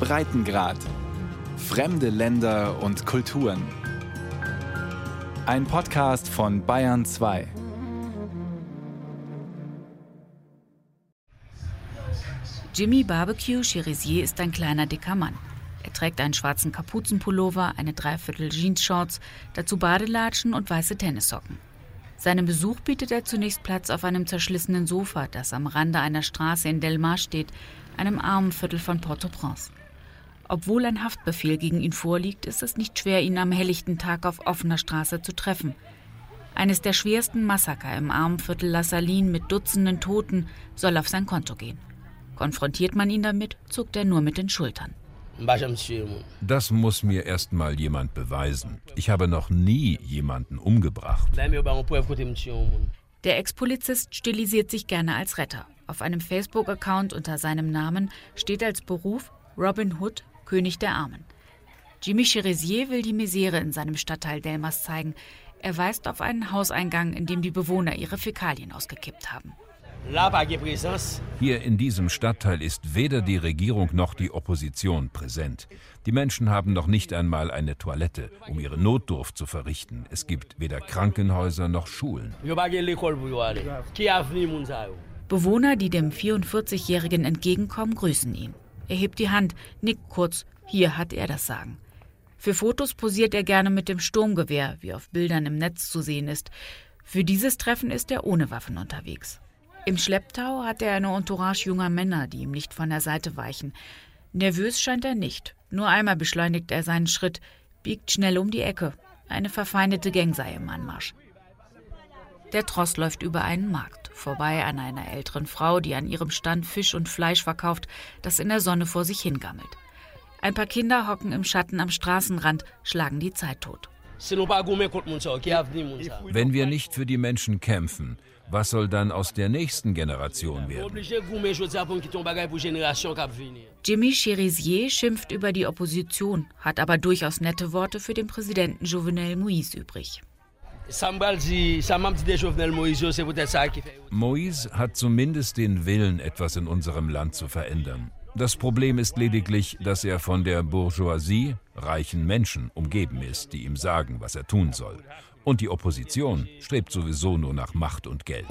Breitengrad. Fremde Länder und Kulturen. Ein Podcast von Bayern 2. Jimmy Barbecue Cherizier ist ein kleiner dicker Mann. Er trägt einen schwarzen Kapuzenpullover, eine Dreiviertel Jeans-Shorts, dazu Badelatschen und weiße Tennissocken. Seinem Besuch bietet er zunächst Platz auf einem zerschlissenen Sofa, das am Rande einer Straße in Delmar steht, einem armen Viertel von Port-au-Prince. Obwohl ein Haftbefehl gegen ihn vorliegt, ist es nicht schwer, ihn am helllichten Tag auf offener Straße zu treffen. Eines der schwersten Massaker im armen Viertel La Saline mit Dutzenden Toten soll auf sein Konto gehen. Konfrontiert man ihn damit, zuckt er nur mit den Schultern. Das muss mir erst mal jemand beweisen. Ich habe noch nie jemanden umgebracht. Der Ex-Polizist stilisiert sich gerne als Retter. Auf einem Facebook-Account unter seinem Namen steht als Beruf Robin Hood, König der Armen. Jimmy Cherizier will die Misere in seinem Stadtteil Delmas zeigen. Er weist auf einen Hauseingang, in dem die Bewohner ihre Fäkalien ausgekippt haben. Hier in diesem Stadtteil ist weder die Regierung noch die Opposition präsent. Die Menschen haben noch nicht einmal eine Toilette, um ihre Notdurft zu verrichten. Es gibt weder Krankenhäuser noch Schulen. Bewohner, die dem 44-Jährigen entgegenkommen, grüßen ihn. Er hebt die Hand, nickt kurz, hier hat er das Sagen. Für Fotos posiert er gerne mit dem Sturmgewehr, wie auf Bildern im Netz zu sehen ist. Für dieses Treffen ist er ohne Waffen unterwegs. Im Schlepptau hat er eine Entourage junger Männer, die ihm nicht von der Seite weichen. Nervös scheint er nicht. Nur einmal beschleunigt er seinen Schritt, biegt schnell um die Ecke. Eine verfeindete Gang sei im Anmarsch. Der Tross läuft über einen Markt, vorbei an einer älteren Frau, die an ihrem Stand Fisch und Fleisch verkauft, das in der Sonne vor sich hingammelt. Ein paar Kinder hocken im Schatten am Straßenrand, schlagen die Zeit tot. Wenn wir nicht für die Menschen kämpfen, was soll dann aus der nächsten Generation werden? Jimmy Cherizier schimpft über die Opposition, hat aber durchaus nette Worte für den Präsidenten Jovenel Moïse übrig. Moïse hat zumindest den Willen, etwas in unserem Land zu verändern. Das Problem ist lediglich, dass er von der Bourgeoisie, reichen Menschen, umgeben ist, die ihm sagen, was er tun soll. Und die Opposition strebt sowieso nur nach Macht und Geld.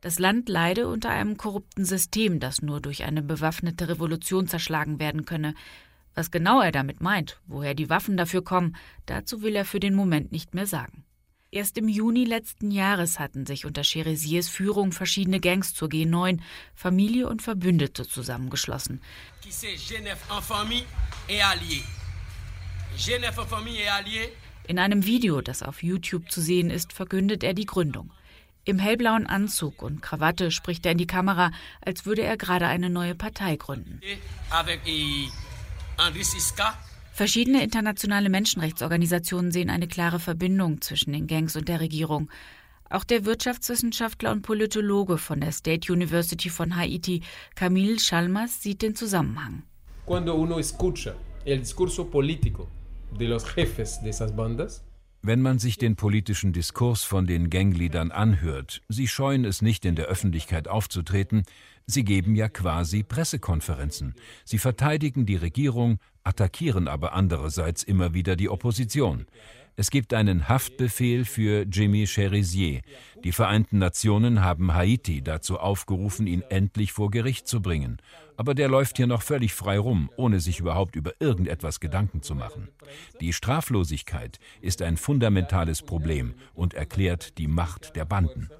Das Land leide unter einem korrupten System, das nur durch eine bewaffnete Revolution zerschlagen werden könne. Was genau er damit meint, woher die Waffen dafür kommen, dazu will er für den Moment nicht mehr sagen. Erst im Juni letzten Jahres hatten sich unter Cheriziers Führung verschiedene Gangs zur G9, Familie und Verbündete zusammengeschlossen. In einem Video, das auf YouTube zu sehen ist, verkündet er die Gründung. Im hellblauen Anzug und Krawatte spricht er in die Kamera, als würde er gerade eine neue Partei gründen. Verschiedene internationale Menschenrechtsorganisationen sehen eine klare Verbindung zwischen den Gangs und der Regierung. Auch der Wirtschaftswissenschaftler und Politologe von der State University von Haiti, Camille Chalmers, sieht den Zusammenhang. Cuando uno escucha el discurso político de los jefes de esas bandas. Wenn man sich den politischen Diskurs von den Gangliedern anhört, sie scheuen es nicht in der Öffentlichkeit aufzutreten, sie geben ja quasi Pressekonferenzen. Sie verteidigen die Regierung, attackieren aber andererseits immer wieder die Opposition. Es gibt einen Haftbefehl für Jimmy Cherizier. Die Vereinten Nationen haben Haiti dazu aufgerufen, ihn endlich vor Gericht zu bringen. Aber der läuft hier noch völlig frei rum, ohne sich überhaupt über irgendetwas Gedanken zu machen. Die Straflosigkeit ist ein fundamentales Problem und erklärt die Macht der Banden.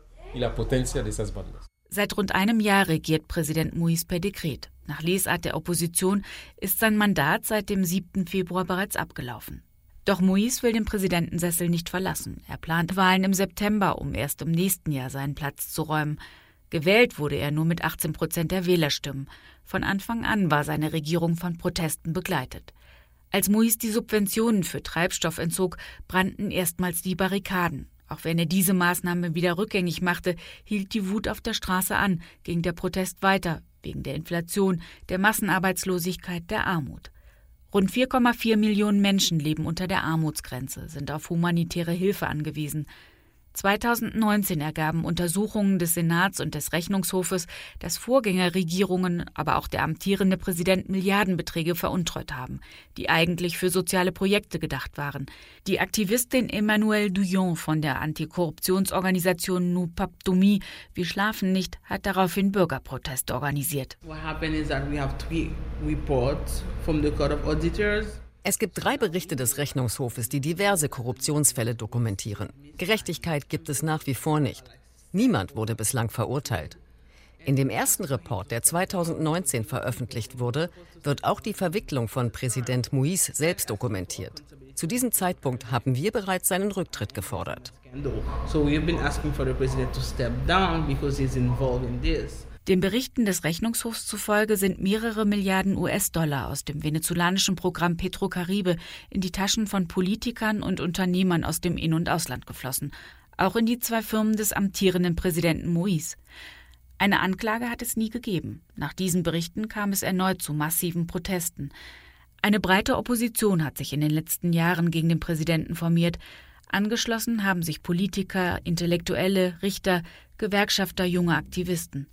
Seit rund einem Jahr regiert Präsident Muis per Dekret. Nach Lesart der Opposition ist sein Mandat seit dem 7. Februar bereits abgelaufen. Doch Moïse will den Präsidentensessel nicht verlassen. Er plant Wahlen im September, um erst im nächsten Jahr seinen Platz zu räumen. Gewählt wurde er nur mit 18 Prozent der Wählerstimmen. Von Anfang an war seine Regierung von Protesten begleitet. Als Moïse die Subventionen für Treibstoff entzog, brannten erstmals die Barrikaden. Auch wenn er diese Maßnahme wieder rückgängig machte, hielt die Wut auf der Straße an, ging der Protest weiter, wegen der Inflation, der Massenarbeitslosigkeit, der Armut. Rund 4,4 Millionen Menschen leben unter der Armutsgrenze, sind auf humanitäre Hilfe angewiesen. 2019 ergaben Untersuchungen des Senats und des Rechnungshofes, dass Vorgängerregierungen, aber auch der amtierende Präsident Milliardenbeträge veruntreut haben, die eigentlich für soziale Projekte gedacht waren. Die Aktivistin Emmanuelle Douillon von der Antikorruptionsorganisation Nous Paptomi, Wir schlafen nicht, hat daraufhin Bürgerproteste organisiert. What happened is that we have three reports from the Court of Auditors es gibt drei Berichte des Rechnungshofes, die diverse Korruptionsfälle dokumentieren. Gerechtigkeit gibt es nach wie vor nicht. Niemand wurde bislang verurteilt. In dem ersten Report, der 2019 veröffentlicht wurde, wird auch die Verwicklung von Präsident Moïse selbst dokumentiert. Zu diesem Zeitpunkt haben wir bereits seinen Rücktritt gefordert. Den Berichten des Rechnungshofs zufolge sind mehrere Milliarden US-Dollar aus dem venezolanischen Programm Petrocaribe in die Taschen von Politikern und Unternehmern aus dem In- und Ausland geflossen, auch in die zwei Firmen des amtierenden Präsidenten Moïse. Eine Anklage hat es nie gegeben. Nach diesen Berichten kam es erneut zu massiven Protesten. Eine breite Opposition hat sich in den letzten Jahren gegen den Präsidenten formiert. Angeschlossen haben sich Politiker, Intellektuelle, Richter, Gewerkschafter, junge Aktivisten.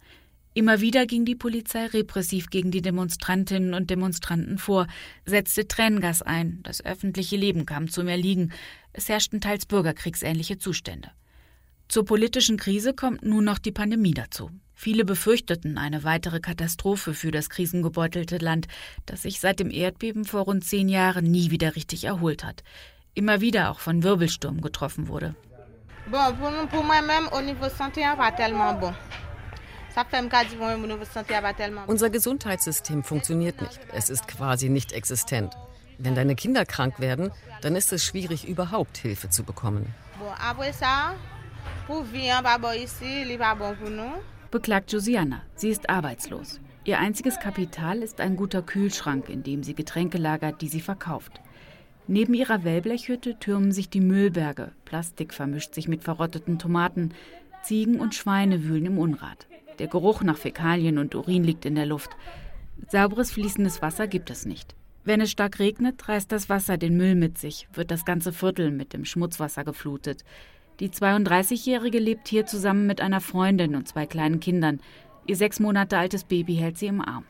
Immer wieder ging die Polizei repressiv gegen die Demonstrantinnen und Demonstranten vor, setzte Tränengas ein, das öffentliche Leben kam zum Erliegen, es herrschten teils bürgerkriegsähnliche Zustände. Zur politischen Krise kommt nun noch die Pandemie dazu. Viele befürchteten eine weitere Katastrophe für das krisengebeutelte Land, das sich seit dem Erdbeben vor rund zehn Jahren nie wieder richtig erholt hat. Immer wieder auch von Wirbelsturm getroffen wurde. Unser Gesundheitssystem funktioniert nicht. Es ist quasi nicht existent. Wenn deine Kinder krank werden, dann ist es schwierig, überhaupt Hilfe zu bekommen. Beklagt Josiana. Sie ist arbeitslos. Ihr einziges Kapital ist ein guter Kühlschrank, in dem sie Getränke lagert, die sie verkauft. Neben ihrer Wellblechhütte türmen sich die Müllberge. Plastik vermischt sich mit verrotteten Tomaten. Ziegen und Schweine wühlen im Unrat. Der Geruch nach Fäkalien und Urin liegt in der Luft. Sauberes fließendes Wasser gibt es nicht. Wenn es stark regnet, reißt das Wasser den Müll mit sich, wird das ganze Viertel mit dem Schmutzwasser geflutet. Die 32-Jährige lebt hier zusammen mit einer Freundin und zwei kleinen Kindern. Ihr sechs Monate altes Baby hält sie im Arm.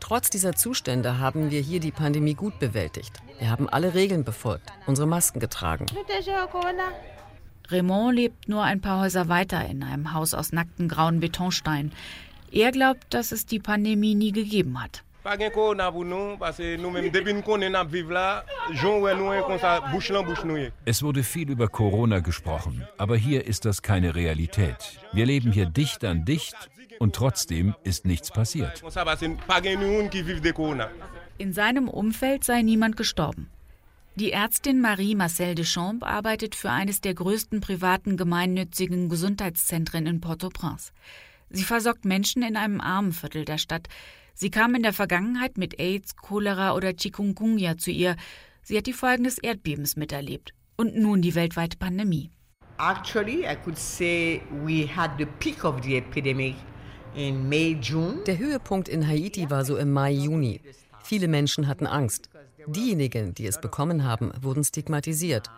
Trotz dieser Zustände haben wir hier die Pandemie gut bewältigt. Wir haben alle Regeln befolgt, unsere Masken getragen. Raymond lebt nur ein paar Häuser weiter in einem Haus aus nackten grauen Betonsteinen. Er glaubt, dass es die Pandemie nie gegeben hat. Es wurde viel über Corona gesprochen, aber hier ist das keine Realität. Wir leben hier dicht an dicht und trotzdem ist nichts passiert. In seinem Umfeld sei niemand gestorben. Die Ärztin Marie Marcel Deschamps arbeitet für eines der größten privaten gemeinnützigen Gesundheitszentren in Port-au-Prince. Sie versorgt Menschen in einem armen Viertel der Stadt. Sie kam in der Vergangenheit mit AIDS, Cholera oder Chikungunya zu ihr. Sie hat die Folgen des Erdbebens miterlebt und nun die weltweite Pandemie. Actually, I could say we had the peak of the epidemic in May, June. Der Höhepunkt in Haiti war so im Mai, Juni. Viele Menschen hatten Angst. Diejenigen, die es bekommen haben, wurden stigmatisiert.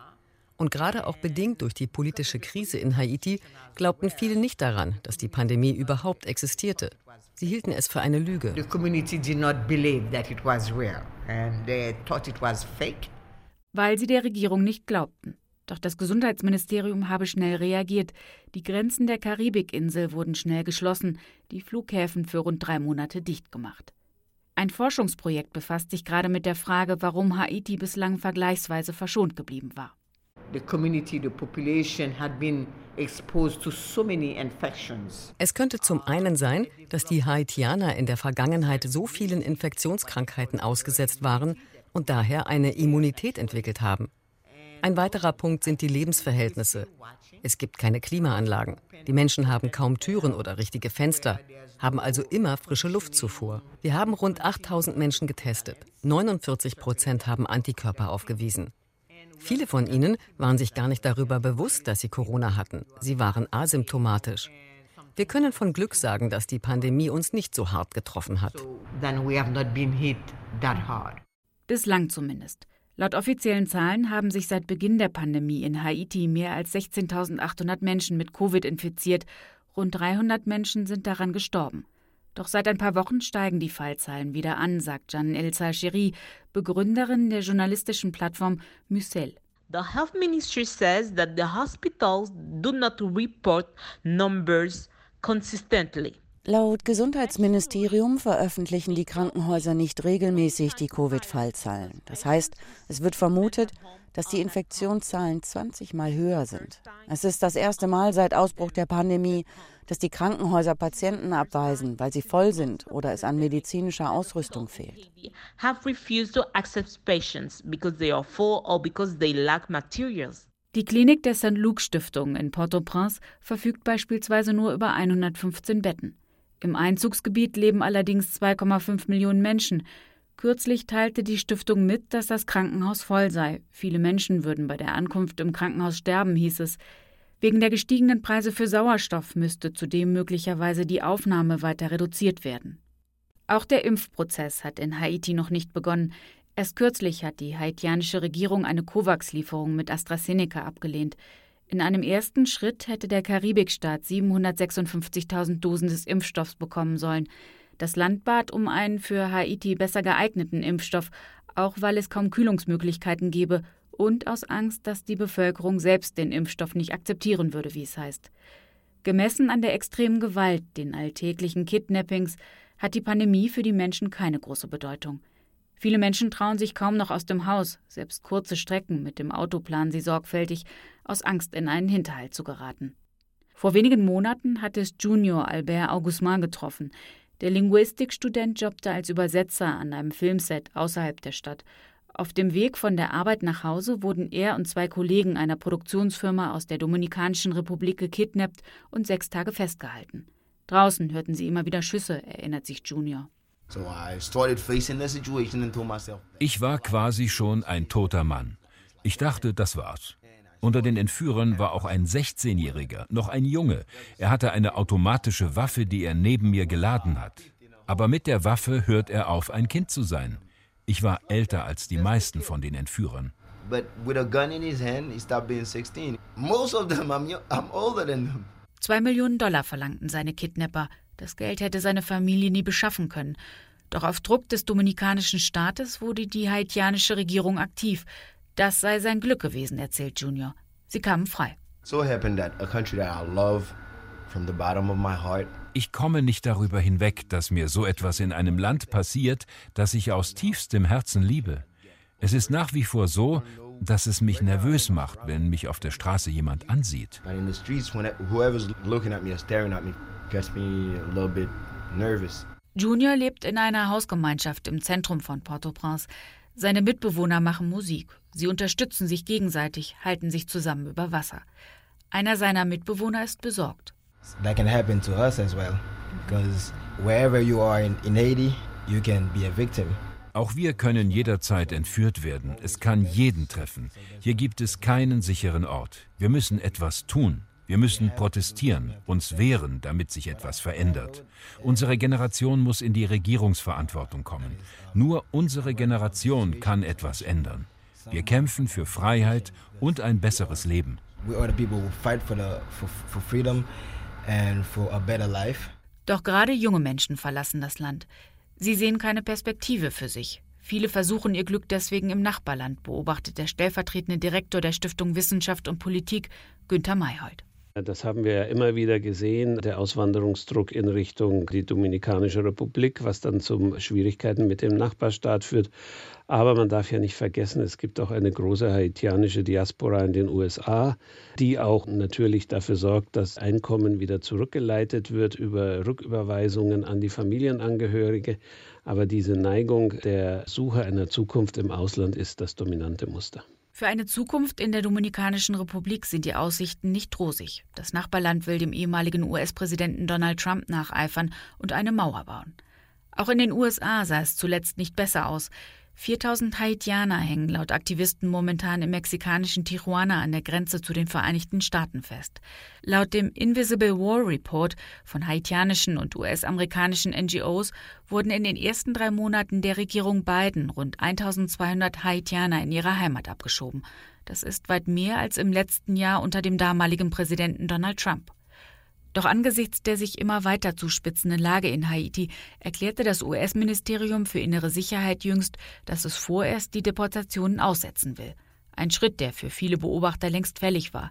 Und gerade auch bedingt durch die politische Krise in Haiti glaubten viele nicht daran, dass die Pandemie überhaupt existierte. Sie hielten es für eine Lüge. Weil sie der Regierung nicht glaubten. Doch das Gesundheitsministerium habe schnell reagiert. Die Grenzen der Karibikinsel wurden schnell geschlossen, die Flughäfen für rund drei Monate dicht gemacht. Ein Forschungsprojekt befasst sich gerade mit der Frage, warum Haiti bislang vergleichsweise verschont geblieben war. Es könnte zum einen sein, dass die Haitianer in der Vergangenheit so vielen Infektionskrankheiten ausgesetzt waren und daher eine Immunität entwickelt haben. Ein weiterer Punkt sind die Lebensverhältnisse. Es gibt keine Klimaanlagen. Die Menschen haben kaum Türen oder richtige Fenster, haben also immer frische Luftzufuhr. Wir haben rund 8000 Menschen getestet. 49 Prozent haben Antikörper aufgewiesen. Viele von ihnen waren sich gar nicht darüber bewusst, dass sie Corona hatten. Sie waren asymptomatisch. Wir können von Glück sagen, dass die Pandemie uns nicht so hart getroffen hat. Bislang zumindest. Laut offiziellen Zahlen haben sich seit Beginn der Pandemie in Haiti mehr als 16.800 Menschen mit Covid infiziert. Rund 300 Menschen sind daran gestorben. Doch seit ein paar Wochen steigen die Fallzahlen wieder an, sagt Jeanne El Salcheri, Begründerin der journalistischen Plattform Mucel. The health ministry says that the hospitals do not report numbers consistently. Laut Gesundheitsministerium veröffentlichen die Krankenhäuser nicht regelmäßig die Covid-Fallzahlen. Das heißt, es wird vermutet, dass die Infektionszahlen 20 Mal höher sind. Es ist das erste Mal seit Ausbruch der Pandemie, dass die Krankenhäuser Patienten abweisen, weil sie voll sind oder es an medizinischer Ausrüstung fehlt. Die Klinik der St. Luke Stiftung in Port-au-Prince verfügt beispielsweise nur über 115 Betten. Im Einzugsgebiet leben allerdings 2,5 Millionen Menschen. Kürzlich teilte die Stiftung mit, dass das Krankenhaus voll sei. Viele Menschen würden bei der Ankunft im Krankenhaus sterben, hieß es. Wegen der gestiegenen Preise für Sauerstoff müsste zudem möglicherweise die Aufnahme weiter reduziert werden. Auch der Impfprozess hat in Haiti noch nicht begonnen. Erst kürzlich hat die haitianische Regierung eine COVAX-Lieferung mit AstraZeneca abgelehnt. In einem ersten Schritt hätte der Karibikstaat 756.000 Dosen des Impfstoffs bekommen sollen. Das Land bat um einen für Haiti besser geeigneten Impfstoff, auch weil es kaum Kühlungsmöglichkeiten gebe und aus Angst, dass die Bevölkerung selbst den Impfstoff nicht akzeptieren würde, wie es heißt. Gemessen an der extremen Gewalt, den alltäglichen Kidnappings, hat die Pandemie für die Menschen keine große Bedeutung. Viele Menschen trauen sich kaum noch aus dem Haus, selbst kurze Strecken mit dem Auto planen sie sorgfältig, aus Angst in einen Hinterhalt zu geraten. Vor wenigen Monaten hat es Junior Albert Augustin getroffen. Der Linguistikstudent jobbte als Übersetzer an einem Filmset außerhalb der Stadt. Auf dem Weg von der Arbeit nach Hause wurden er und zwei Kollegen einer Produktionsfirma aus der Dominikanischen Republik gekidnappt und sechs Tage festgehalten. Draußen hörten sie immer wieder Schüsse, erinnert sich Junior. Ich war quasi schon ein toter Mann. Ich dachte, das war's. Unter den Entführern war auch ein 16-Jähriger, noch ein Junge. Er hatte eine automatische Waffe, die er neben mir geladen hat. Aber mit der Waffe hört er auf, ein Kind zu sein. Ich war älter als die meisten von den Entführern. Zwei Millionen Dollar verlangten seine Kidnapper. Das Geld hätte seine Familie nie beschaffen können. Doch auf Druck des dominikanischen Staates wurde die haitianische Regierung aktiv. Das sei sein Glück gewesen, erzählt Junior. Sie kamen frei. Ich komme nicht darüber hinweg, dass mir so etwas in einem Land passiert, das ich aus tiefstem Herzen liebe. Es ist nach wie vor so, dass es mich nervös macht, wenn mich auf der Straße jemand ansieht. Junior lebt in einer Hausgemeinschaft im Zentrum von Port-au-Prince. Seine Mitbewohner machen Musik. Sie unterstützen sich gegenseitig, halten sich zusammen über Wasser. Einer seiner Mitbewohner ist besorgt. That can happen to us as well, because wherever you are in, in Haiti, you can be a victim. Auch wir können jederzeit entführt werden. Es kann jeden treffen. Hier gibt es keinen sicheren Ort. Wir müssen etwas tun. Wir müssen protestieren, uns wehren, damit sich etwas verändert. Unsere Generation muss in die Regierungsverantwortung kommen. Nur unsere Generation kann etwas ändern. Wir kämpfen für Freiheit und ein besseres Leben. Doch gerade junge Menschen verlassen das Land. Sie sehen keine Perspektive für sich. Viele versuchen ihr Glück deswegen im Nachbarland, beobachtet der stellvertretende Direktor der Stiftung Wissenschaft und Politik, Günter Mayhold. Das haben wir ja immer wieder gesehen, der Auswanderungsdruck in Richtung die Dominikanische Republik, was dann zu Schwierigkeiten mit dem Nachbarstaat führt. Aber man darf ja nicht vergessen, es gibt auch eine große haitianische Diaspora in den USA, die auch natürlich dafür sorgt, dass Einkommen wieder zurückgeleitet wird über Rücküberweisungen an die Familienangehörige. Aber diese Neigung der Suche einer Zukunft im Ausland ist das dominante Muster. Für eine Zukunft in der Dominikanischen Republik sind die Aussichten nicht rosig. Das Nachbarland will dem ehemaligen US-Präsidenten Donald Trump nacheifern und eine Mauer bauen. Auch in den USA sah es zuletzt nicht besser aus. 4000 Haitianer hängen laut Aktivisten momentan im mexikanischen Tijuana an der Grenze zu den Vereinigten Staaten fest. Laut dem Invisible War Report von haitianischen und US-amerikanischen NGOs wurden in den ersten drei Monaten der Regierung Biden rund 1200 Haitianer in ihre Heimat abgeschoben. Das ist weit mehr als im letzten Jahr unter dem damaligen Präsidenten Donald Trump. Doch angesichts der sich immer weiter zuspitzenden Lage in Haiti erklärte das US-Ministerium für innere Sicherheit jüngst, dass es vorerst die Deportationen aussetzen will. Ein Schritt, der für viele Beobachter längst fällig war.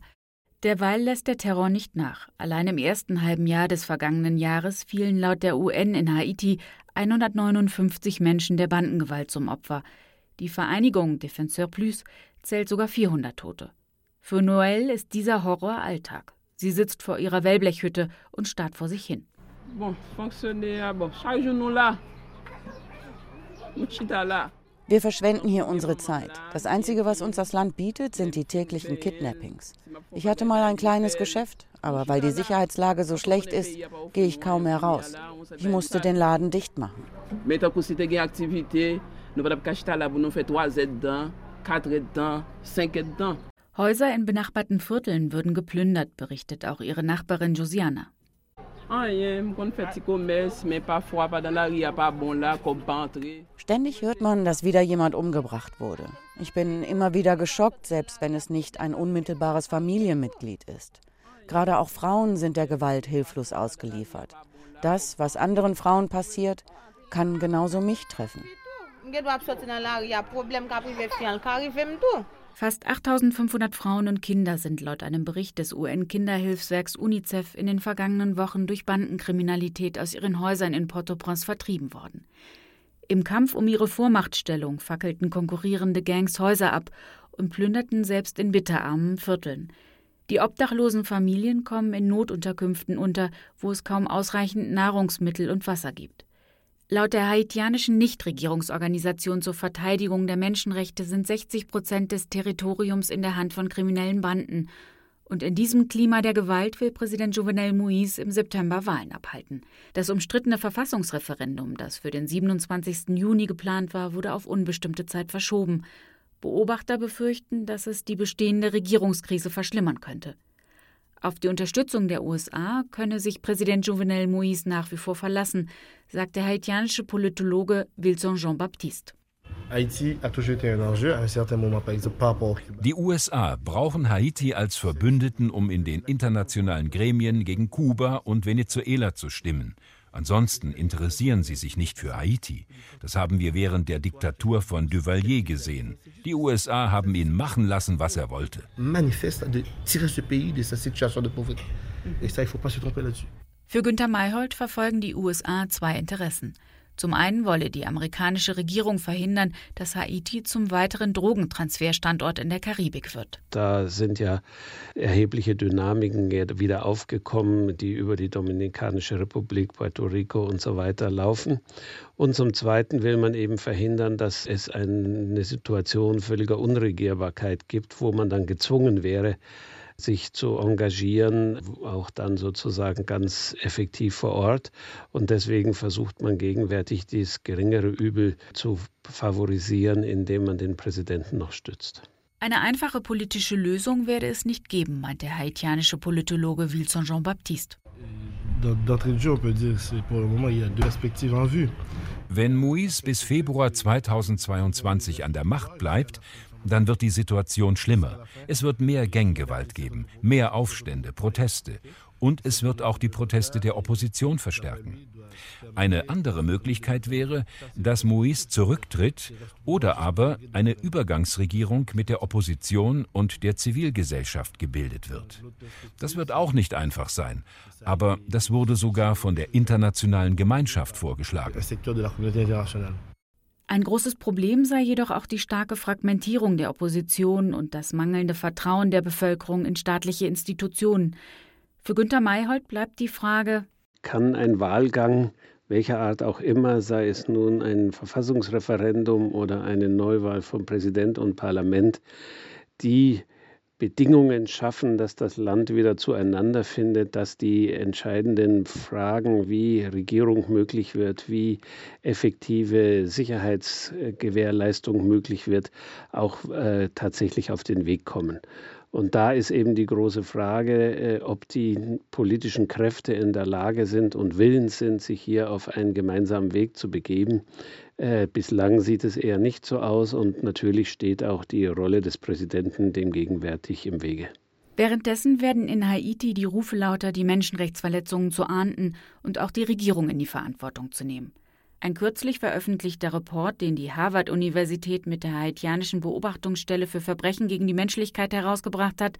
Derweil lässt der Terror nicht nach. Allein im ersten halben Jahr des vergangenen Jahres fielen laut der UN in Haiti 159 Menschen der Bandengewalt zum Opfer. Die Vereinigung Defenseur Plus zählt sogar 400 Tote. Für Noël ist dieser Horror Alltag. Sie sitzt vor ihrer Wellblechhütte und starrt vor sich hin. Wir verschwenden hier unsere Zeit. Das Einzige, was uns das Land bietet, sind die täglichen Kidnappings. Ich hatte mal ein kleines Geschäft, aber weil die Sicherheitslage so schlecht ist, gehe ich kaum mehr raus. Ich musste den Laden dicht machen. Häuser in benachbarten Vierteln würden geplündert, berichtet auch ihre Nachbarin Josiana. Ständig hört man, dass wieder jemand umgebracht wurde. Ich bin immer wieder geschockt, selbst wenn es nicht ein unmittelbares Familienmitglied ist. Gerade auch Frauen sind der Gewalt hilflos ausgeliefert. Das, was anderen Frauen passiert, kann genauso mich treffen. Fast 8500 Frauen und Kinder sind laut einem Bericht des UN-Kinderhilfswerks UNICEF in den vergangenen Wochen durch Bandenkriminalität aus ihren Häusern in Port-au-Prince vertrieben worden. Im Kampf um ihre Vormachtstellung fackelten konkurrierende Gangs Häuser ab und plünderten selbst in bitterarmen Vierteln. Die obdachlosen Familien kommen in Notunterkünften unter, wo es kaum ausreichend Nahrungsmittel und Wasser gibt. Laut der haitianischen Nichtregierungsorganisation zur Verteidigung der Menschenrechte sind 60 Prozent des Territoriums in der Hand von kriminellen Banden. Und in diesem Klima der Gewalt will Präsident Jovenel Moïse im September Wahlen abhalten. Das umstrittene Verfassungsreferendum, das für den 27. Juni geplant war, wurde auf unbestimmte Zeit verschoben. Beobachter befürchten, dass es die bestehende Regierungskrise verschlimmern könnte. Auf die Unterstützung der USA könne sich Präsident Jovenel Moïse nach wie vor verlassen, sagt der haitianische Politologe Wilson Jean-Baptiste. Die USA brauchen Haiti als Verbündeten, um in den internationalen Gremien gegen Kuba und Venezuela zu stimmen. Ansonsten interessieren sie sich nicht für Haiti. Das haben wir während der Diktatur von Duvalier gesehen. Die USA haben ihn machen lassen, was er wollte. Für Günter Mayhold verfolgen die USA zwei Interessen. Zum einen wolle die amerikanische Regierung verhindern, dass Haiti zum weiteren Drogentransferstandort in der Karibik wird. Da sind ja erhebliche Dynamiken wieder aufgekommen, die über die Dominikanische Republik, Puerto Rico und so weiter laufen. Und zum Zweiten will man eben verhindern, dass es eine Situation völliger Unregierbarkeit gibt, wo man dann gezwungen wäre, sich zu engagieren, auch dann sozusagen ganz effektiv vor Ort. Und deswegen versucht man gegenwärtig dieses geringere Übel zu favorisieren, indem man den Präsidenten noch stützt. Eine einfache politische Lösung werde es nicht geben, meint der haitianische Politologe Wilson Jean-Baptiste. Wenn Moïse bis Februar 2022 an der Macht bleibt, dann wird die Situation schlimmer. Es wird mehr Ganggewalt geben, mehr Aufstände, Proteste. Und es wird auch die Proteste der Opposition verstärken. Eine andere Möglichkeit wäre, dass Moïse zurücktritt oder aber eine Übergangsregierung mit der Opposition und der Zivilgesellschaft gebildet wird. Das wird auch nicht einfach sein, aber das wurde sogar von der internationalen Gemeinschaft vorgeschlagen. Ein großes Problem sei jedoch auch die starke Fragmentierung der Opposition und das mangelnde Vertrauen der Bevölkerung in staatliche Institutionen. Für Günter Mayhold bleibt die Frage, kann ein Wahlgang welcher Art auch immer, sei es nun ein Verfassungsreferendum oder eine Neuwahl von Präsident und Parlament, die Bedingungen schaffen, dass das Land wieder zueinander findet, dass die entscheidenden Fragen, wie Regierung möglich wird, wie effektive Sicherheitsgewährleistung möglich wird, auch äh, tatsächlich auf den Weg kommen. Und da ist eben die große Frage, äh, ob die politischen Kräfte in der Lage sind und willens sind, sich hier auf einen gemeinsamen Weg zu begeben. Äh, bislang sieht es eher nicht so aus und natürlich steht auch die Rolle des Präsidenten dem gegenwärtig im Wege. Währenddessen werden in Haiti die Rufe lauter, die Menschenrechtsverletzungen zu ahnden und auch die Regierung in die Verantwortung zu nehmen. Ein kürzlich veröffentlichter Report, den die Harvard-Universität mit der haitianischen Beobachtungsstelle für Verbrechen gegen die Menschlichkeit herausgebracht hat,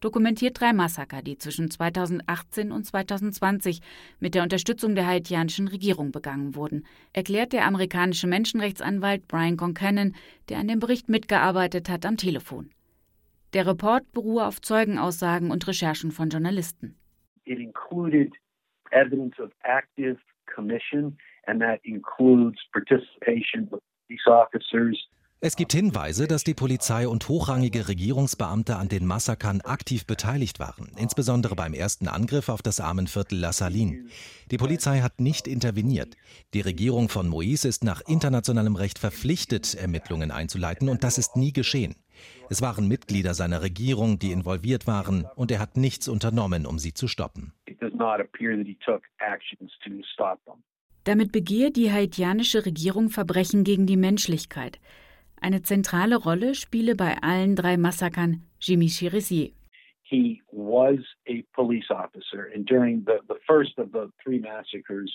dokumentiert drei Massaker, die zwischen 2018 und 2020 mit der Unterstützung der haitianischen Regierung begangen wurden, erklärt der amerikanische Menschenrechtsanwalt Brian Concannon, der an dem Bericht mitgearbeitet hat, am Telefon. Der Report beruhe auf Zeugenaussagen und Recherchen von Journalisten. It included evidence of active commission and that includes participation of police officers. Es gibt Hinweise, dass die Polizei und hochrangige Regierungsbeamte an den Massakern aktiv beteiligt waren, insbesondere beim ersten Angriff auf das Armenviertel La Saline. Die Polizei hat nicht interveniert. Die Regierung von Moïse ist nach internationalem Recht verpflichtet, Ermittlungen einzuleiten, und das ist nie geschehen. Es waren Mitglieder seiner Regierung, die involviert waren, und er hat nichts unternommen, um sie zu stoppen. It does not appear that he took actions to stop them. Damit begehe die haitianische Regierung Verbrechen gegen die Menschlichkeit. Eine zentrale Rolle spiele bei allen drei Massakern Jimmy Chirizier. He was a police officer, and during the, the first of the three massacres,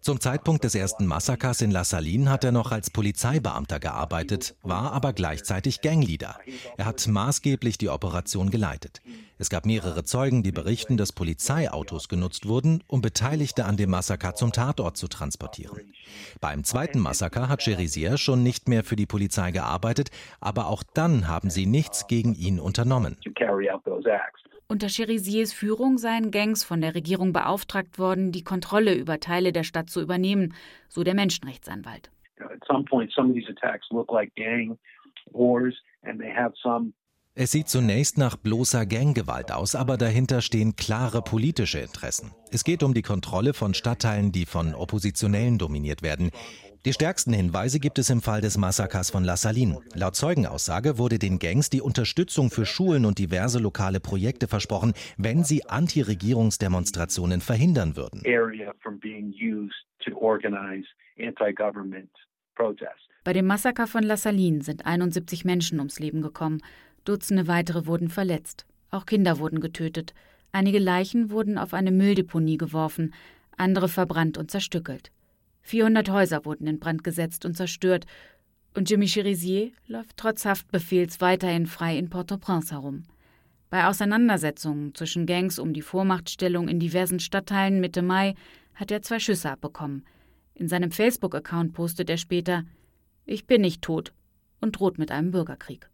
zum Zeitpunkt des ersten Massakers in La Saline hat er noch als Polizeibeamter gearbeitet, war aber gleichzeitig Gangleader. Er hat maßgeblich die Operation geleitet. Es gab mehrere Zeugen, die berichten, dass Polizeiautos genutzt wurden, um Beteiligte an dem Massaker zum Tatort zu transportieren. Beim zweiten Massaker hat Gerisier schon nicht mehr für die Polizei gearbeitet, aber auch dann haben sie nichts gegen ihn unternommen. Unter Cherisiers Führung seien Gangs von der Regierung beauftragt worden, die Kontrolle über Teile der Stadt zu übernehmen, so der Menschenrechtsanwalt. Es sieht zunächst nach bloßer Ganggewalt aus, aber dahinter stehen klare politische Interessen. Es geht um die Kontrolle von Stadtteilen, die von Oppositionellen dominiert werden. Die stärksten Hinweise gibt es im Fall des Massakers von La Saline. Laut Zeugenaussage wurde den Gangs die Unterstützung für Schulen und diverse lokale Projekte versprochen, wenn sie Anti-Regierungsdemonstrationen verhindern würden. Bei dem Massaker von La Saline sind 71 Menschen ums Leben gekommen. Dutzende weitere wurden verletzt. Auch Kinder wurden getötet. Einige Leichen wurden auf eine Mülldeponie geworfen, andere verbrannt und zerstückelt. 400 Häuser wurden in Brand gesetzt und zerstört, und Jimmy Cherizier läuft trotz Haftbefehls weiterhin frei in Port-au-Prince herum. Bei Auseinandersetzungen zwischen Gangs um die Vormachtstellung in diversen Stadtteilen Mitte Mai hat er zwei Schüsse abbekommen. In seinem Facebook-Account postet er später: Ich bin nicht tot und droht mit einem Bürgerkrieg.